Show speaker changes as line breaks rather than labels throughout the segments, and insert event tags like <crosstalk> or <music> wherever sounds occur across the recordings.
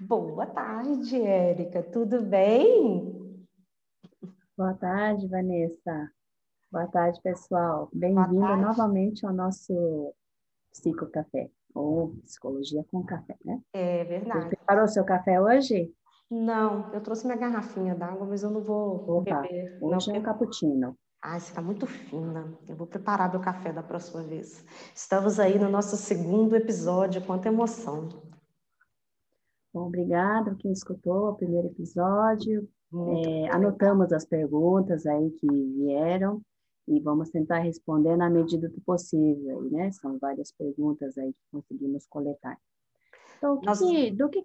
Boa tarde, Érica. Tudo bem?
Boa tarde, Vanessa. Boa tarde, pessoal. Bem-vindo novamente ao nosso Psicocafé, ou Psicologia com Café, né?
É verdade.
Você preparou seu café hoje?
Não, eu trouxe minha garrafinha d'água, mas eu não vou Opa, beber.
Hoje
não,
é um cappuccino.
Ah, você está muito fina. Eu vou preparar meu café da próxima vez. Estamos aí no nosso segundo episódio. Quanta emoção.
Bom, obrigada quem escutou o primeiro episódio. É, anotamos as perguntas aí que vieram e vamos tentar responder na medida do possível, né? São várias perguntas aí que conseguimos coletar. Então, que, do que...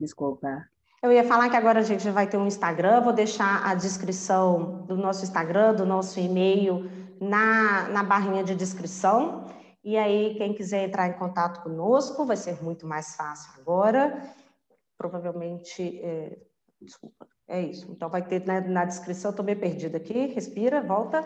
Desculpa.
Eu ia falar que agora a gente vai ter um Instagram, vou deixar a descrição do nosso Instagram, do nosso e-mail na, na barrinha de descrição. E aí, quem quiser entrar em contato conosco, vai ser muito mais fácil agora. Provavelmente, é... desculpa, é isso. Então, vai ter na, na descrição, estou meio perdida aqui, respira, volta.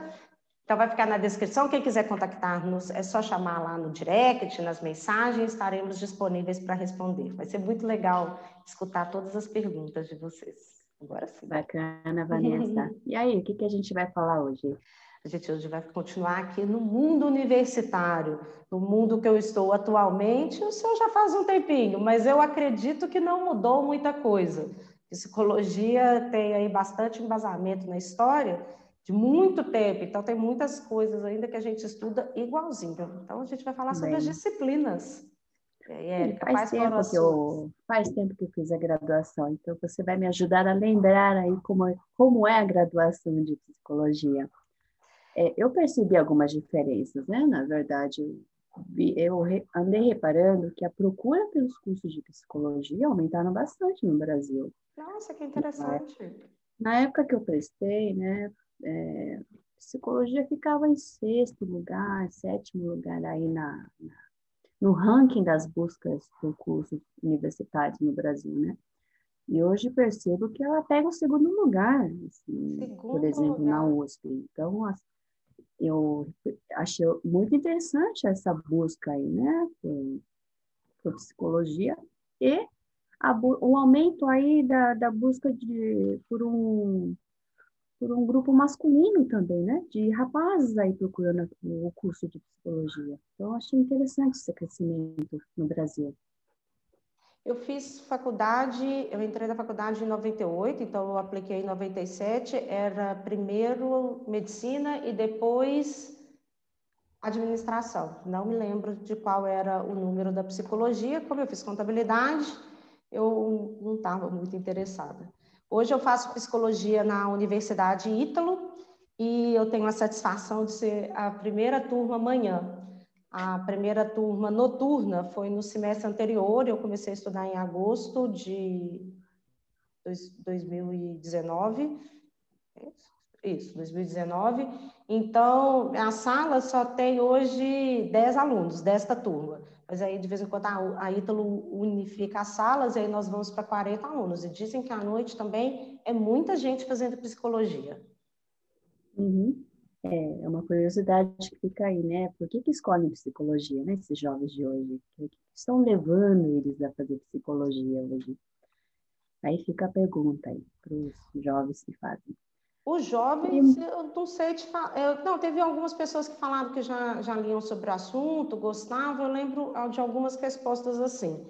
Então, vai ficar na descrição. Quem quiser contactar-nos, é só chamar lá no direct, nas mensagens, estaremos disponíveis para responder. Vai ser muito legal escutar todas as perguntas de vocês. Agora sim.
Bacana, Vanessa. <laughs> e aí, o que, que a gente vai falar hoje?
A gente hoje vai continuar aqui no mundo universitário, no mundo que eu estou atualmente. O senhor já faz um tempinho, mas eu acredito que não mudou muita coisa. Psicologia tem aí bastante embasamento na história de muito tempo, então tem muitas coisas ainda que a gente estuda igualzinho. Então a gente vai falar Bem. sobre as disciplinas.
Aí, faz tempo que eu faz tempo que eu fiz a graduação, então você vai me ajudar a lembrar aí como é, como é a graduação de psicologia. É, eu percebi algumas diferenças, né? Na verdade, eu andei reparando que a procura pelos cursos de psicologia aumentaram bastante no Brasil.
Nossa, que interessante.
Na época que eu prestei, né, é, psicologia ficava em sexto lugar, sétimo lugar aí na, na, no ranking das buscas por cursos universitários no Brasil, né? E hoje percebo que ela pega o segundo lugar, assim, segundo por exemplo, lugar. na USP. Então, eu achei muito interessante essa busca aí, né, por, por psicologia e a, o aumento aí da, da busca de, por um por um grupo masculino também, né? De rapazes aí procurando o curso de psicologia. Então, achei interessante esse crescimento no Brasil.
Eu fiz faculdade, eu entrei na faculdade em 98, então eu apliquei em 97, era primeiro medicina e depois administração. Não me lembro de qual era o número da psicologia, como eu fiz contabilidade, eu não estava muito interessada. Hoje eu faço psicologia na Universidade Ítalo e eu tenho a satisfação de ser a primeira turma amanhã. A primeira turma noturna foi no semestre anterior, eu comecei a estudar em agosto de 2019. Isso, 2019. Então, a sala só tem hoje 10 alunos desta turma. Mas aí, de vez em quando, a, a Ítalo unifica as salas e aí nós vamos para 40 alunos. E dizem que à noite também é muita gente fazendo psicologia.
Uhum. É, é uma curiosidade que fica aí, né? Por que, que escolhem psicologia, né? Esses jovens de hoje? O que estão levando eles a fazer psicologia hoje? Aí fica a pergunta aí para os jovens que fazem.
Os jovens, eu não sei te falar. Não, teve algumas pessoas que falaram que já, já liam sobre o assunto, gostavam. Eu lembro de algumas respostas assim.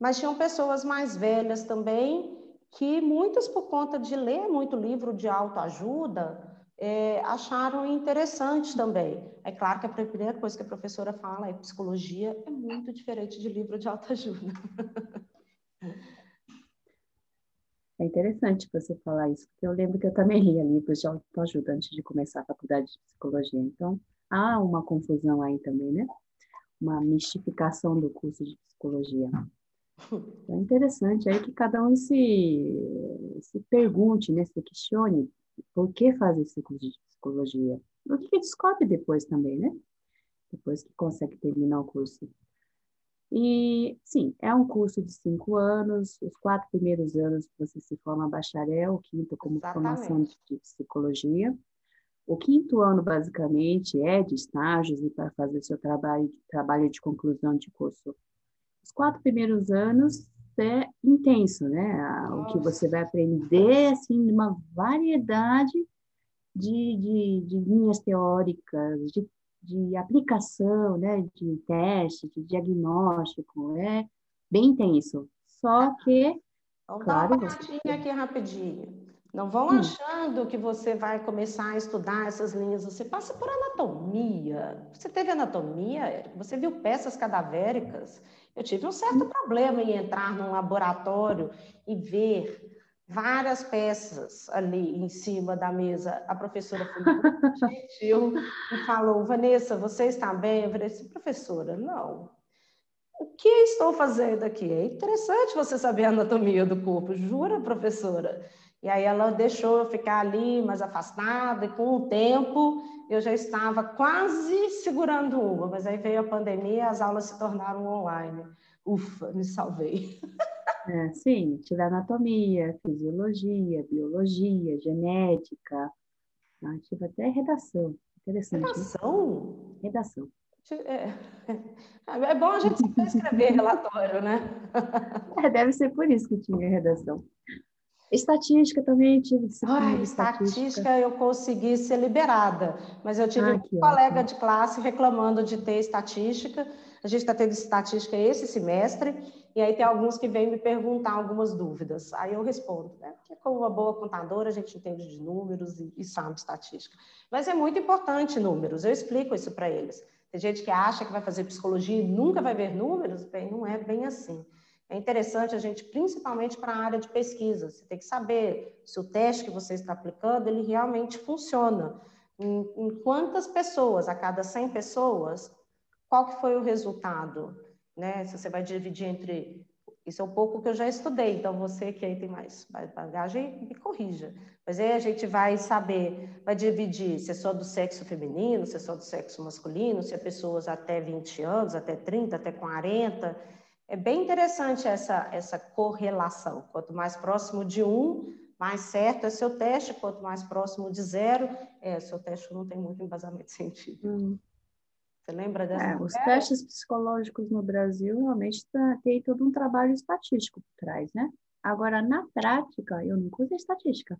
Mas tinham pessoas mais velhas também, que muitas, por conta de ler muito livro de autoajuda, é, acharam interessante também. É claro que a primeira coisa que a professora fala é psicologia é muito diferente de livro de autoajuda.
É interessante você falar isso, porque eu lembro que eu também lia livros de autoajuda antes de começar a faculdade de psicologia. Então, há uma confusão aí também, né? Uma mistificação do curso de psicologia. Então, é interessante aí que cada um se, se pergunte, né? Se questione por que fazer esse curso de psicologia. O que, que descobre depois também, né? Depois que consegue terminar o curso. E, sim, é um curso de cinco anos, os quatro primeiros anos você se forma bacharel, o quinto como Exatamente. formação de psicologia. O quinto ano, basicamente, é de estágios e para fazer seu trabalho, trabalho de conclusão de curso. Os quatro primeiros anos é intenso, né? O que você vai aprender, assim, uma variedade de, de, de linhas teóricas, de, de aplicação, né? De teste, de diagnóstico, é bem intenso. Só que,
Vamos claro, dar uma você... aqui rapidinho. Não vão hum. achando que você vai começar a estudar essas linhas. Você passa por anatomia. Você teve anatomia, você viu peças cadavéricas. Eu tive um certo problema em entrar num laboratório e ver várias peças ali em cima da mesa. A professora foi muito <laughs> gentil e falou: Vanessa, você está bem? Eu falei assim, professora, não. O que estou fazendo aqui? É interessante você saber a anatomia do corpo, jura, professora? E aí ela deixou eu ficar ali mais afastada, e com o tempo eu já estava quase segurando uma, mas aí veio a pandemia e as aulas se tornaram online. Ufa, me salvei.
É, sim, tive anatomia, fisiologia, biologia, genética, ah, tive até redação. Interessante.
Redação?
Né? Redação.
É, é bom a gente <laughs> escrever relatório, né?
É, deve ser por isso que tinha redação. Estatística também tive disciplina
Ai, estatística. estatística eu consegui ser liberada, mas eu tive ah, um colega de classe reclamando de ter estatística. A gente está tendo estatística esse semestre, e aí tem alguns que vêm me perguntar algumas dúvidas. Aí eu respondo, né? Porque como uma boa contadora, a gente entende de números e, e sabe estatística. Mas é muito importante números, eu explico isso para eles. Tem gente que acha que vai fazer psicologia e nunca vai ver números, bem, não é bem assim. É interessante a gente, principalmente para a área de pesquisa, você tem que saber se o teste que você está aplicando, ele realmente funciona. Em, em quantas pessoas, a cada 100 pessoas, qual que foi o resultado? Né? Se você vai dividir entre... Isso é um pouco que eu já estudei, então você que aí tem mais bagagem, me corrija. Mas aí a gente vai saber, vai dividir se é só do sexo feminino, se é só do sexo masculino, se é pessoas até 20 anos, até 30, até 40 é bem interessante essa, essa correlação. Quanto mais próximo de um, mais certo é seu teste, quanto mais próximo de zero, é, seu teste não tem muito embasamento <laughs> científico. Hum. Você lembra dessa?
É, os testes psicológicos no Brasil realmente tá, tem todo um trabalho estatístico por trás, né? Agora, na prática, eu nunca usei estatística.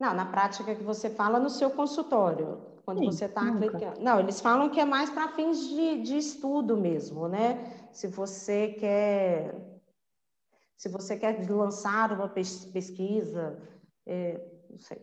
Não, na prática que você fala no seu consultório, quando Sim, você está aplicando. Não, eles falam que é mais para fins de, de estudo mesmo, né? Se você quer, se você quer lançar uma pesquisa, é, não sei,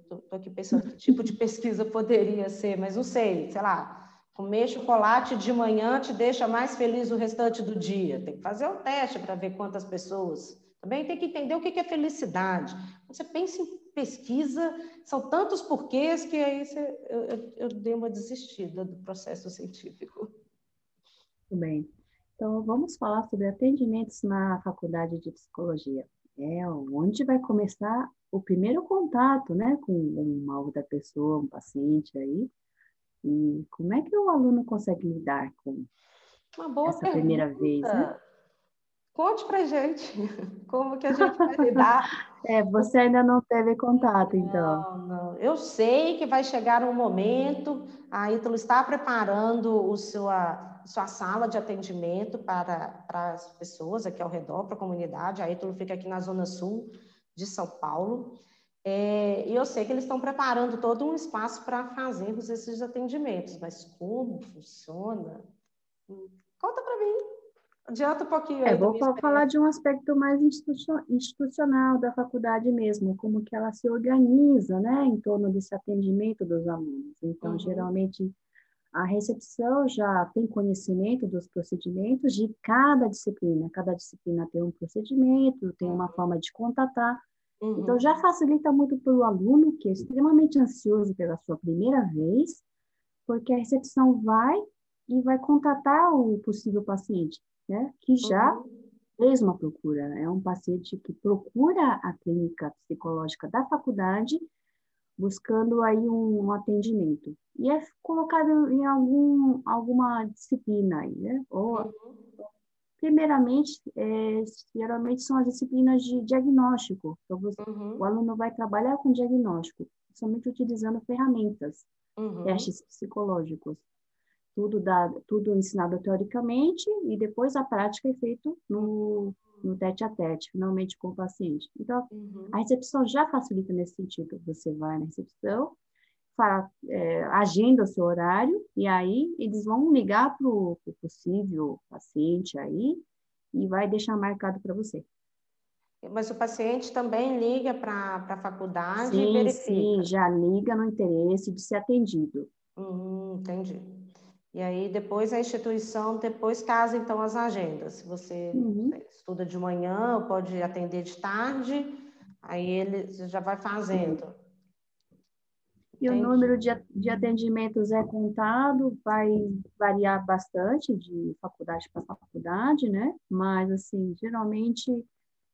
estou aqui pensando que tipo de pesquisa poderia ser, mas não sei, sei lá, comer chocolate de manhã te deixa mais feliz o restante do dia. Tem que fazer um teste para ver quantas pessoas. Também tem que entender o que é felicidade. Você pensa em pesquisa, são tantos porquês que aí você, eu, eu, eu dei uma desistida do processo científico.
Muito bem. Então, vamos falar sobre atendimentos na faculdade de psicologia. É onde vai começar o primeiro contato, né, com uma outra pessoa, um paciente aí. E como é que o aluno consegue lidar com essa pergunta. primeira vez, né?
Conte pra gente <laughs> como que a gente vai lidar. <laughs>
É, você ainda não teve contato, então.
Não, não. Eu sei que vai chegar um momento, a Ítalo está preparando o sua, sua sala de atendimento para, para as pessoas aqui ao redor, para a comunidade. A Ítalo fica aqui na Zona Sul de São Paulo. É, e eu sei que eles estão preparando todo um espaço para fazermos esses atendimentos, mas como funciona? Conta para mim. Adianta um pouquinho.
É, vou falar de um aspecto mais institucional da faculdade mesmo, como que ela se organiza, né, em torno desse atendimento dos alunos. Então, uhum. geralmente, a recepção já tem conhecimento dos procedimentos de cada disciplina. Cada disciplina tem um procedimento, tem uma uhum. forma de contatar. Então, uhum. Então, já facilita muito para o aluno, que é extremamente ansioso pela sua primeira vez, porque a recepção vai e vai contatar o possível paciente né, que já uhum. fez uma procura. É um paciente que procura a clínica psicológica da faculdade buscando aí um, um atendimento. E é colocado em algum, alguma disciplina aí, né? Ou, uhum. primeiramente, é, geralmente são as disciplinas de diagnóstico. Então, você, uhum. o aluno vai trabalhar com diagnóstico, somente utilizando ferramentas, uhum. testes psicológicos. tudo, dado, tudo ensinado teoricamente e depois a prática é feita no, no tete a tete, finalmente com o paciente. Então, uhum. a recepção já facilita nesse sentido. Você vai na recepção, fala, é, agenda o seu horário e aí eles vão ligar para o possível paciente aí e vai deixar marcado para você.
Mas o paciente também liga para a faculdade
sim,
e verifica?
Sim, já liga no interesse de ser atendido.
Hum, entendi. E aí depois a instituição depois casa então as agendas. Se você uhum. estuda de manhã, pode atender de tarde, aí ele já vai fazendo.
E Entendi. o número de, de atendimentos é contado, vai variar bastante de faculdade para faculdade, né? Mas, assim, geralmente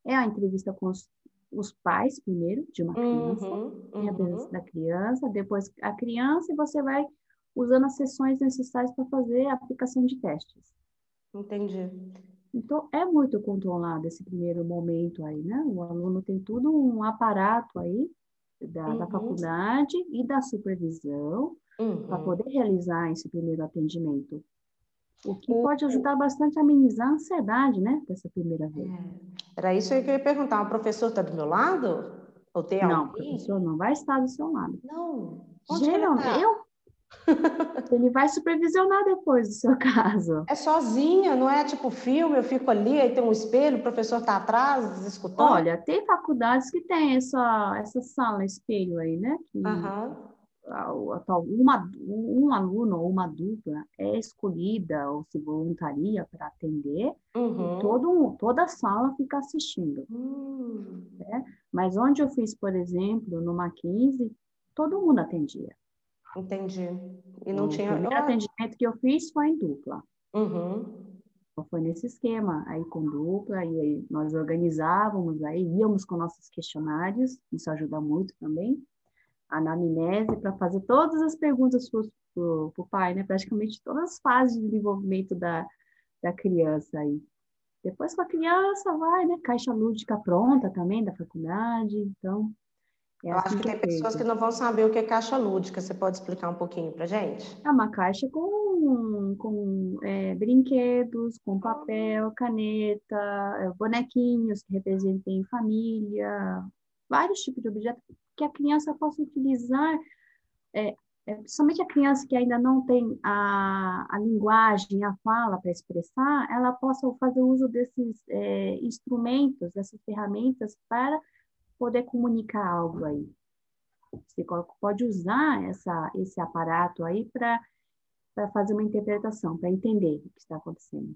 é a entrevista com os, os pais, primeiro, de uma criança, uhum, uhum. da criança, depois a criança, e você vai usando as sessões necessárias para fazer a aplicação de testes.
Entendi.
Então, é muito controlado esse primeiro momento aí, né? O aluno tem tudo um aparato aí da, uhum. da faculdade e da supervisão uhum. para poder realizar esse primeiro atendimento. O que o... pode ajudar bastante a amenizar a ansiedade, né, dessa primeira vez. É.
Era isso que eu queria perguntar. O professor está do meu lado? Ou tem
não, alguém? o professor não vai estar do seu lado.
Não.
Onde Geralmente, tá? eu <laughs> ele vai supervisionar depois do seu <laughs> caso.
É sozinha, não é tipo filme, eu fico ali, aí tem um espelho, o professor está atrás, escutando?
Olha, tem faculdades que tem essa, essa sala, espelho aí, né? Que uhum. uma, um aluno ou uma dupla é escolhida ou se voluntaria para atender, uhum. e todo, toda a sala fica assistindo. Uhum. Né? Mas onde eu fiz, por exemplo, no Mackenzie, todo mundo atendia.
Entendi. E não o tinha. O
primeiro atendimento que eu fiz foi em dupla. Uhum. Então, foi nesse esquema, aí com dupla, e aí nós organizávamos, aí íamos com nossos questionários, isso ajuda muito também, a anamnese, para fazer todas as perguntas para o pai, né? Praticamente todas as fases de desenvolvimento da, da criança aí. Depois com a criança vai, né? Caixa lúdica pronta também da faculdade, então
é eu assim acho que, que tem pessoas que não vão saber o que é caixa lúdica. Você pode explicar um pouquinho para gente?
É uma caixa com, com é, brinquedos, com papel, caneta, é, bonequinhos que representem família, vários tipos de objetos que a criança possa utilizar, é, é, principalmente a criança que ainda não tem a, a linguagem, a fala para expressar, ela possa fazer uso desses é, instrumentos, dessas ferramentas para poder comunicar algo aí. Você pode usar essa, esse aparato aí para fazer uma interpretação, para entender o que está acontecendo.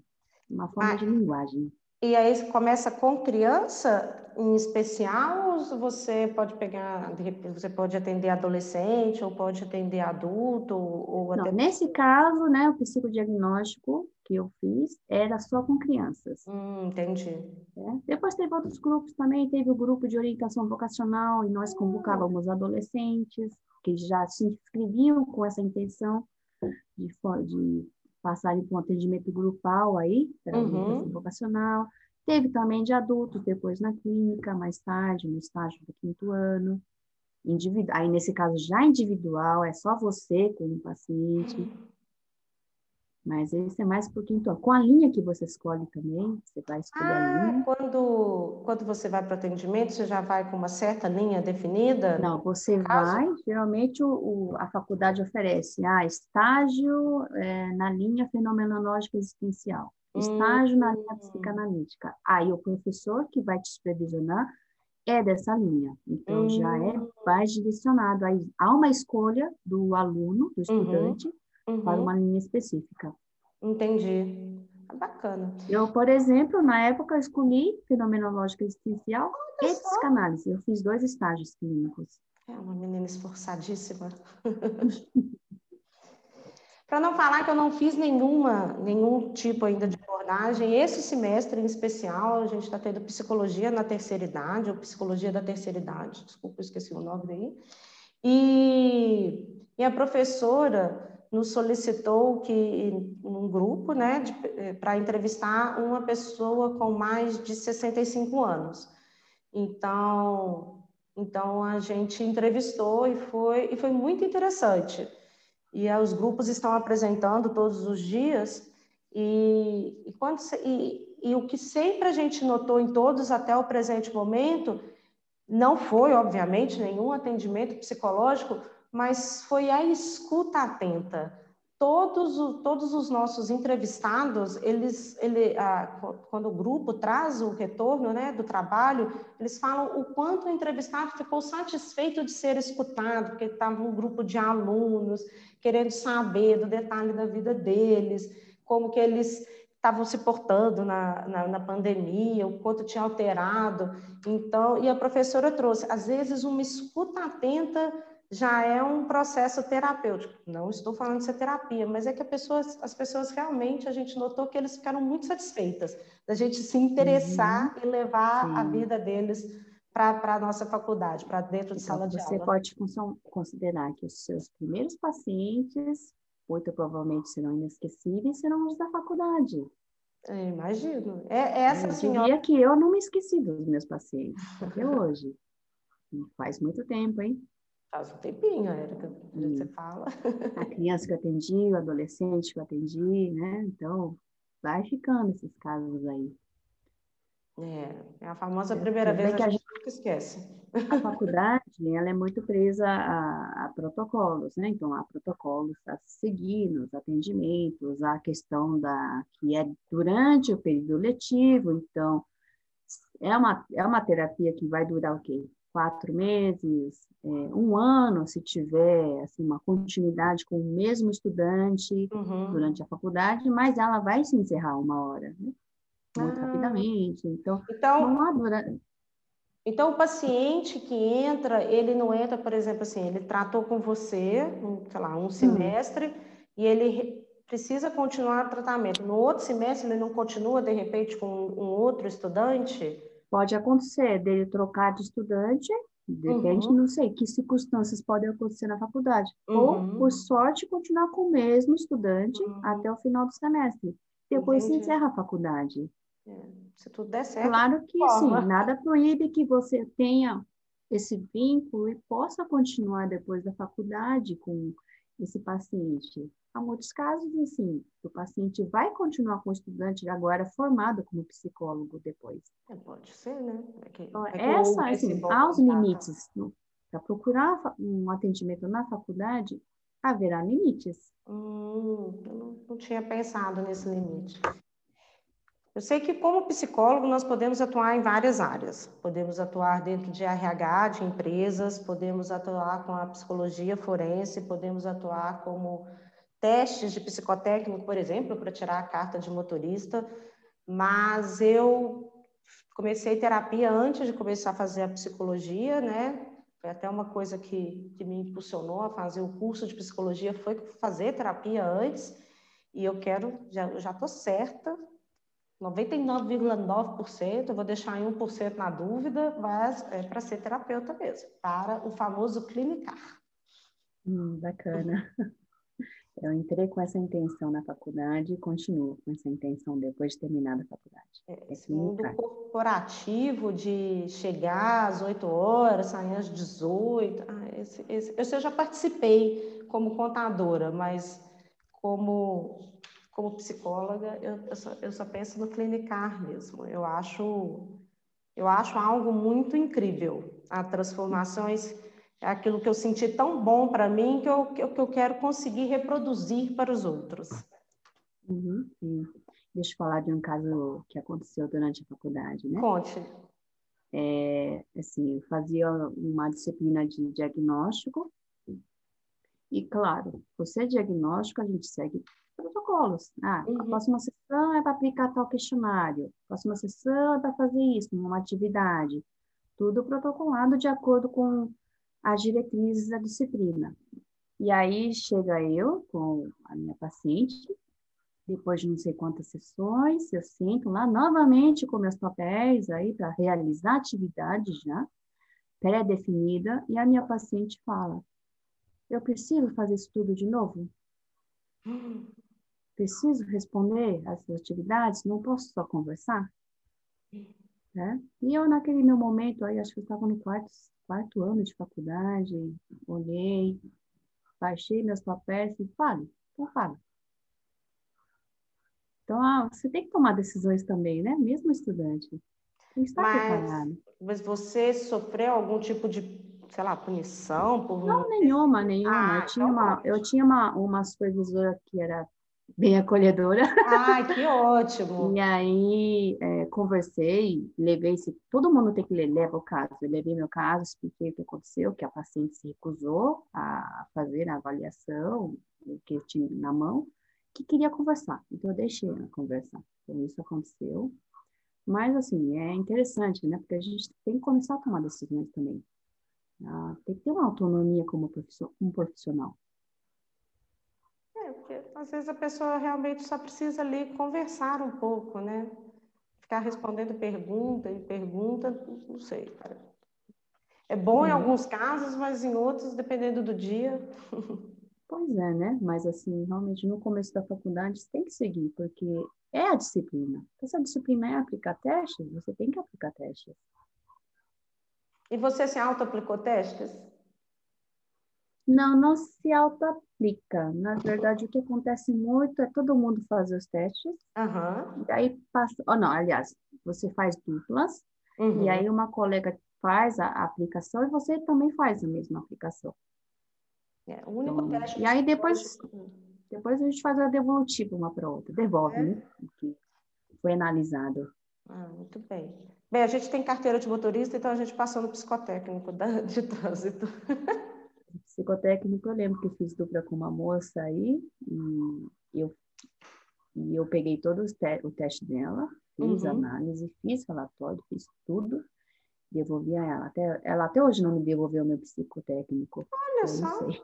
Uma forma ah, de linguagem.
E aí começa com criança em especial, ou você pode pegar, você pode atender adolescente, ou pode atender adulto, ou
Não, nesse caso, né, o psicodiagnóstico que eu fiz era só com crianças.
Hum, entendi.
É. Depois teve outros grupos também, teve o grupo de orientação vocacional, e nós convocávamos adolescentes que já se inscreviam com essa intenção de, de passarem por um atendimento grupal aí, para uhum. orientação vocacional. Teve também de adultos, depois na clínica, mais tarde, no estágio do quinto ano. Individu aí, nesse caso, já individual, é só você com o paciente. Mas esse é mais por quinto ano. Com a linha que você escolhe também, você vai escolher ah, a linha.
Quando, quando você vai para o atendimento, você já vai com uma certa linha definida?
Não, você vai, geralmente o, o, a faculdade oferece ah, estágio é, na linha fenomenológica existencial, estágio hum. na linha psicanalítica. Aí o professor que vai te supervisionar é dessa linha. Então, hum. já é hum. mais direcionado. Aí, há uma escolha do aluno, do uhum. estudante, uhum uhum. para uma linha específica.
Entendi. É bacana.
Eu, por exemplo, na época, escolhi fenomenológica existencial Olha e só. psicanálise. Eu fiz dois estágios clínicos.
É uma menina esforçadíssima. <laughs> Para não falar que eu não fiz nenhuma, nenhum tipo ainda de abordagem, esse semestre em especial, a gente está tendo psicologia na terceira idade, ou psicologia da terceira idade, desculpa, esqueci o nome daí. E, e a professora nos solicitou que um grupo, né, eh, para entrevistar uma pessoa com mais de 65 anos. Então, então a gente entrevistou e foi e foi muito interessante. e os grupos estão apresentando todos os dias, e, e, quando, e, e o que sempre a gente notou em todos até o presente momento, não foi, obviamente, nenhum atendimento psicológico, mas foi a escuta atenta todos, todos os nossos entrevistados, eles, ele, quando o grupo traz o retorno né, do trabalho, eles falam o quanto o entrevistado ficou satisfeito de ser escutado, porque estava um grupo de alunos querendo saber do detalhe da vida deles, como que eles estavam se portando na, na, na, pandemia, o quanto tinha alterado. Então, e a professora trouxe, às vezes, uma escuta atenta já é um processo terapêutico. Não estou falando de ser terapia, mas é que pessoa, as pessoas realmente, a gente notou que eles ficaram muito satisfeitas da gente se interessar uhum. e levar Sim. a vida deles para a nossa faculdade, para dentro de então, sala de
você
aula.
Você pode considerar que os seus primeiros pacientes, muito provavelmente serão inesquecíveis, serão os da faculdade.
Eu imagino. É, é essa
eu
senhora.
diria que eu não me esqueci dos meus pacientes, até hoje. <laughs> Faz muito tempo, hein?
Faz um tempinho, Érica, hum. você fala.
A criança que eu atendi, o adolescente que eu atendi, né? Então, vai ficando esses casos aí.
É, é a famosa primeira vez que a gente nunca esquece.
A faculdade, ela é muito presa a, a protocolos, né? Então, há protocolos a seguir nos atendimentos, a questão da que é durante o período letivo, então, é uma, é uma terapia que vai durar o quê? Quatro meses, é, um ano, se tiver assim, uma continuidade com o mesmo estudante uhum. durante a faculdade, mas ela vai se encerrar uma hora, né? muito ah. rapidamente. Então,
então, não há dura... então, o paciente que entra, ele não entra, por exemplo, assim, ele tratou com você, um, sei lá, um semestre, uhum. e ele precisa continuar o tratamento. No outro semestre, ele não continua, de repente, com um outro estudante?
Pode acontecer dele trocar de estudante, depende, uhum. não sei, que circunstâncias podem acontecer na faculdade. Uhum. Ou, por sorte, continuar com o mesmo estudante uhum. até o final do semestre. Depois Entendi. se encerra a faculdade.
É. Se tudo der certo.
Claro que sim, nada proíbe que você tenha esse vínculo e possa continuar depois da faculdade com esse paciente. Há muitos casos, assim, o paciente vai continuar com o estudante agora formado como psicólogo depois.
É, pode ser, né?
É que, então, é essa, assim, há os limites. Para procurar um atendimento na faculdade, haverá limites.
Hum, eu não, não tinha pensado nesse limite. Eu sei que, como psicólogo, nós podemos atuar em várias áreas. Podemos atuar dentro de RH, de empresas, podemos atuar com a psicologia forense, podemos atuar como testes de psicotécnico, por exemplo, para tirar a carta de motorista, mas eu comecei terapia antes de começar a fazer a psicologia, né? Foi até uma coisa que, que me impulsionou a fazer o curso de psicologia, foi fazer terapia antes, e eu quero, já estou certa, 99,9%, eu vou deixar em 1% na dúvida, mas é para ser terapeuta mesmo, para o famoso clinicar.
Hum, bacana. <laughs> Eu entrei com essa intenção na faculdade e continuo com essa intenção depois de terminar a faculdade.
É, esse mundo corporativo de chegar às 8 horas, sair às 18, ah, esse, esse, eu já participei como contadora, mas como, como psicóloga, eu, eu, só, eu só penso no clinicar mesmo. Eu acho, eu acho algo muito incrível. As transformações é aquilo que eu senti tão bom para mim que eu, que eu quero conseguir reproduzir para os outros.
Uhum, sim. Deixa eu falar de um caso que aconteceu durante a faculdade, né?
Conte.
É, assim, eu fazia uma disciplina de diagnóstico e, claro, você é diagnóstico, a gente segue protocolos. Ah, uhum. a próxima sessão é para aplicar tal questionário, a próxima sessão é para fazer isso, uma atividade. Tudo protocolado de acordo com as diretrizes da disciplina. E aí chega eu com a minha paciente, depois de não sei quantas sessões, eu sinto lá novamente com meus papéis aí para realizar atividade já pré-definida, e a minha paciente fala: Eu preciso fazer isso tudo de novo? Preciso responder as atividades? Não posso só conversar? Né? E eu, naquele meu momento, aí, acho que eu estava no quarto quarto ano de faculdade, olhei, baixei meus papéis e fale, então fale. Então, ah, você tem que tomar decisões também, né? Mesmo estudante. Tem que estar
mas,
preparado.
Mas você sofreu algum tipo de, sei lá, punição?
Por não, nenhuma, nenhuma. Ah, eu tinha, então uma, eu tinha uma, uma supervisora que era bem acolhedora.
Ai, que ótimo! <laughs>
e aí é, conversei, levei se todo mundo tem que ler, leva o caso. Eu levei meu caso, expliquei o que aconteceu, que a paciente se recusou a fazer a avaliação que eu tinha na mão, que queria conversar. Então eu deixei ela conversar. Então isso aconteceu. Mas assim, é interessante, né? Porque a gente tem que começar a tomar decisões também. Ah, tem que ter uma autonomia como profissional.
É, porque às vezes a pessoa realmente só precisa ali conversar um pouco, né? Ficar respondendo pergunta e pergunta, não sei, cara. É bom em uhum. alguns casos, mas em outros, dependendo do dia.
Pois é, né? Mas assim, realmente no começo da faculdade você tem que seguir, porque é a disciplina. Essa disciplina é aplicar testes, você tem que aplicar testes.
E você se auto-aplicou testes?
Não, não se auto-aplica. Na verdade, o que acontece muito é todo mundo fazer os testes.
Uhum.
E aí passa. Oh, não, aliás, você faz duplas. Uhum. E aí uma colega faz a aplicação e você também faz a mesma aplicação.
É, o único então, teste.
E aí depois, depois a gente faz a devolutiva uma para outra. Devolve, é. né? O que foi analisado.
Ah, muito bem. Bem, a gente tem carteira de motorista, então a gente passou no psicotécnico da, de trânsito. <laughs>
psicotécnico, eu lembro que eu fiz dupla com uma moça aí, e eu, e eu peguei todo te o teste dela, fiz uhum. análise, fiz relatório, fiz tudo, devolvi a ela. Até, ela até hoje não me devolveu meu psicotécnico.
Olha só.
Não sei.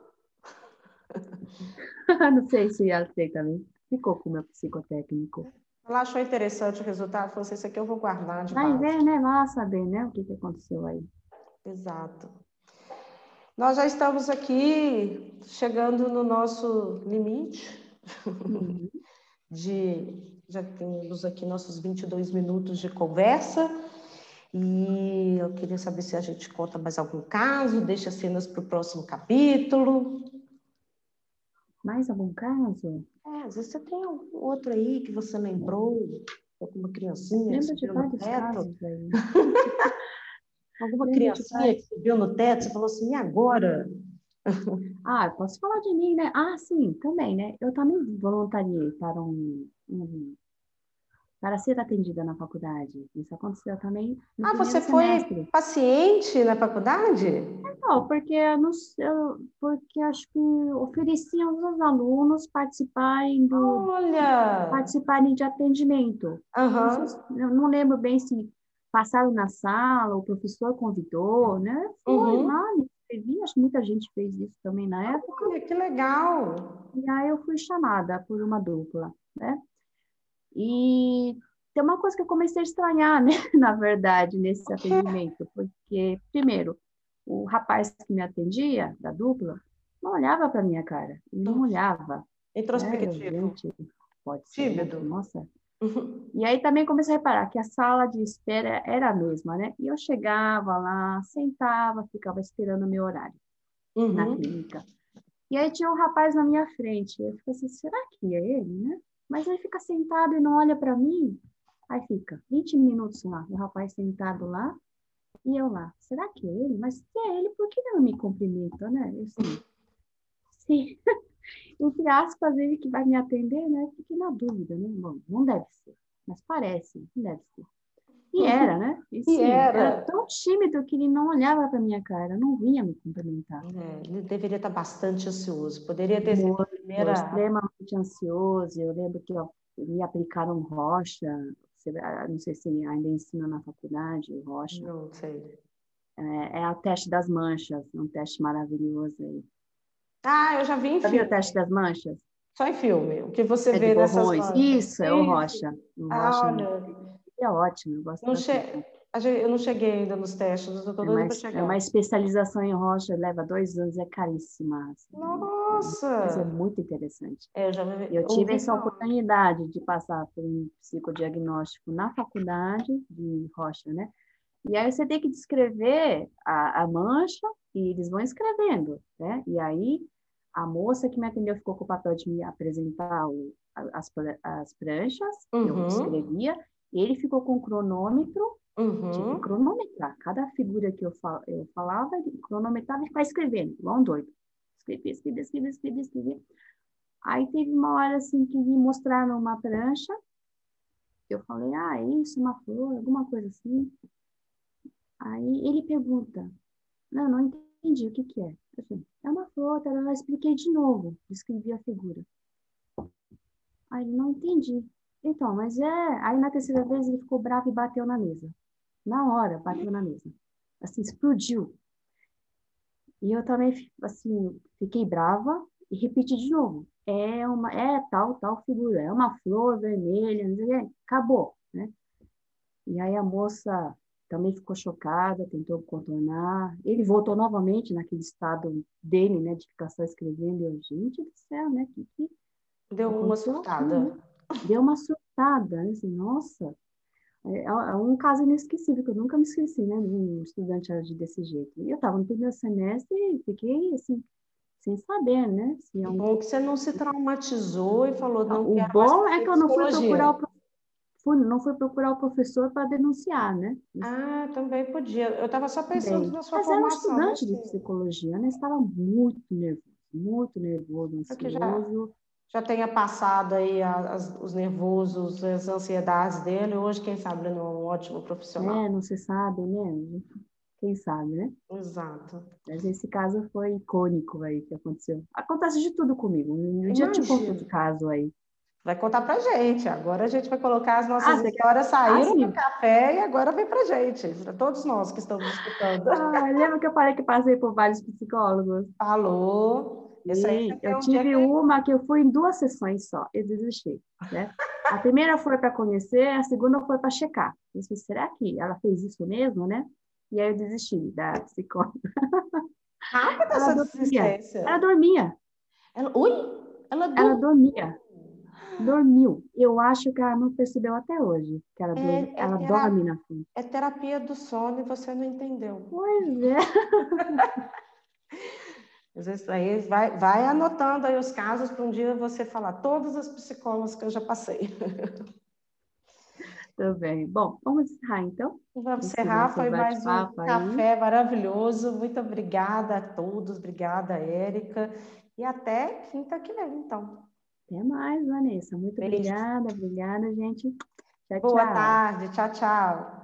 <laughs> não sei se ela também. Ficou com o meu psicotécnico.
Ela achou interessante o resultado, falou assim, isso aqui eu vou guardar de
Vai ver, né? Vai saber, né? O que, que aconteceu aí.
Exato. Nós já estamos aqui chegando no nosso limite uhum. <laughs> de já temos aqui nossos 22 minutos de conversa e eu queria saber se a gente conta mais algum caso, deixa cenas para o próximo capítulo.
Mais algum caso?
É, às vezes você tem outro aí que você lembrou, alguma criancinha.
Lembra de vários casos <laughs> aí.
Alguma criancinha que subiu no teto, você falou assim, e agora? <laughs>
Ah, posso falar de mim, né? Ah, sim, também, né? Eu também voluntariei para um, um para ser atendida na faculdade. Isso aconteceu também.
ah, você semestre. foi paciente na faculdade?
Não, porque não, eu, porque acho que ofereciam aos alunos participarem do
Olha!
participarem de atendimento.
Uhum.
Não, eu não lembro bem se passaram na sala, o professor convidou, né? Foi uhum. lá, me inscrevi, acho que muita gente fez isso também na época.
Olha, que legal!
E aí eu fui chamada por uma dupla, né? E tem uma coisa que eu comecei a estranhar, né? <laughs> Na verdade, nesse atendimento, porque, primeiro, o rapaz que me atendia, da dupla, não olhava para minha cara, não olhava.
Introspectivo.
Né? pode ser. Tímido. Nossa, Uhum. <laughs> E aí também comecei a reparar que a sala de espera era a mesma, né? E eu chegava lá, sentava, ficava esperando o meu horário uhum. na clínica. E aí tinha um rapaz na minha frente. Eu fiquei assim, será que é ele, né? Mas ele fica sentado e não olha para mim. Aí fica 20 minutos lá, o rapaz sentado lá e eu lá. Será que é ele? Mas se é ele, por que não me cumprimenta, né? Eu assim, sim. <laughs> entre aspas, ele que vai me atender, né? Fiquei na dúvida, né? Bom, não deve ser, mas parece, não deve ser. E era, né?
E, sim, e era.
era. tão tímido que ele não olhava para minha cara, não vinha me cumprimentar.
É, ele deveria estar bastante ansioso, poderia ter sido primeira...
extremamente ansioso, eu lembro que ó, me aplicaram rocha, ah, não sei se ainda ensina na faculdade, rocha.
Não sei.
É, é o teste das manchas, um teste maravilhoso aí.
Ah, eu já vi em
já filme. o teste das manchas?
Só em filme. O que você é vê nessas manchas.
Isso, é o Rocha. O ah, Rocha olha. É ótimo, eu gosto
não che... Eu não cheguei ainda nos testes, eu estou doida para chegar.
É uma especialização em rocha, leva dois anos, é caríssima.
Assim, Nossa!
Mas é muito interessante.
É, eu já
eu tive essa falar. oportunidade de passar por um psicodiagnóstico na faculdade de rocha, né? E aí você tem que descrever a, a mancha e eles vão escrevendo, né? E aí A moça que me atendeu ficou com o papel de me apresentar o, as, as pranchas, uhum. eu escrevia, ele ficou com o cronômetro, uhum. tipo, cronometrar. Cada figura que eu, fal, eu falava, ele cronometrava e ficava escrevendo, igual um doido. Escrevia, escrevia, escrevia, escrevia, escrevia. Aí teve uma hora assim que me mostraram uma prancha, eu falei, ah, é isso, uma flor, alguma coisa assim. Aí ele pergunta, não, não entendi, o que que é? Eu falei, é uma flor, eu expliquei de novo, descrevi a figura. Aí ele, não entendi. Então, mas é... Aí na terceira vez ele ficou bravo e bateu na mesa. Na hora, bateu na mesa. Assim, explodiu. E eu também, assim, fiquei brava e repeti de novo. É uma, é tal, tal figura, é uma flor vermelha, não sei o acabou, né? E aí a moça também ficou chocada, tentou contornar. Ele voltou novamente naquele estado dele, né, de ficar só escrevendo. Eu, gente do céu, né? Que, que
Deu uma surtada. Né?
Deu uma surtada, né? Assim, nossa. É, é, um caso inesquecível, que eu nunca me esqueci, né? Um estudante agir desse jeito. E eu estava no primeiro semestre e fiquei, assim, sem saber, né?
Se é um... Bom que você não se traumatizou e falou, não,
O bom é que eu não fui procurar o fui, não fui procurar o professor para denunciar, né?
Ah, também podia. Eu estava só pensando Bem, na sua
mas
formação.
Mas era um estudante de psicologia, né? Estava muito nervoso, muito nervoso, ansioso.
Já, tenha passado aí as, os nervosos, as ansiedades dele. Hoje, quem sabe, ele não é um ótimo profissional.
É, não se sabe, né? Quem sabe, né?
Exato.
Mas esse caso foi icônico aí que aconteceu. Acontece de tudo comigo. Um dia eu te conto de caso aí.
Vai contar pra gente. Agora a gente vai colocar as nossas ah, histórias saíram ah, do café e agora vem pra gente, para todos nós que estamos escutando.
Ah, lembra que eu falei que passei por vários psicólogos?
Falou.
Sim, eu tive uma que eu fui em duas sessões só, eu desisti. Né? A primeira foi para conhecer, a segunda foi para checar. Eu disse, será que ela fez isso mesmo, né? E aí eu desisti da psicóloga.
Rápida essa
desistência. Ela dormia.
Ela, ui?
Ela, ela dormia dormiu. Eu acho que ela não percebeu até hoje que ela, é, é ela dorme na frente.
É terapia do sono e você não entendeu.
Pois é. <laughs>
Às vezes aí vai, vai anotando aí os casos para um dia você falar todas as psicólogas que eu já passei. <laughs>
Também. Bom, vamos encerrar então?
Vamos encerrar, foi mais um café maravilhoso. Muito obrigada a todos, obrigada, Érica. E até quinta que vem, então.
Até mais, Vanessa. Muito Beijo. obrigada, obrigada, gente.
Tchau, Boa tchau. tarde. Tchau, tchau.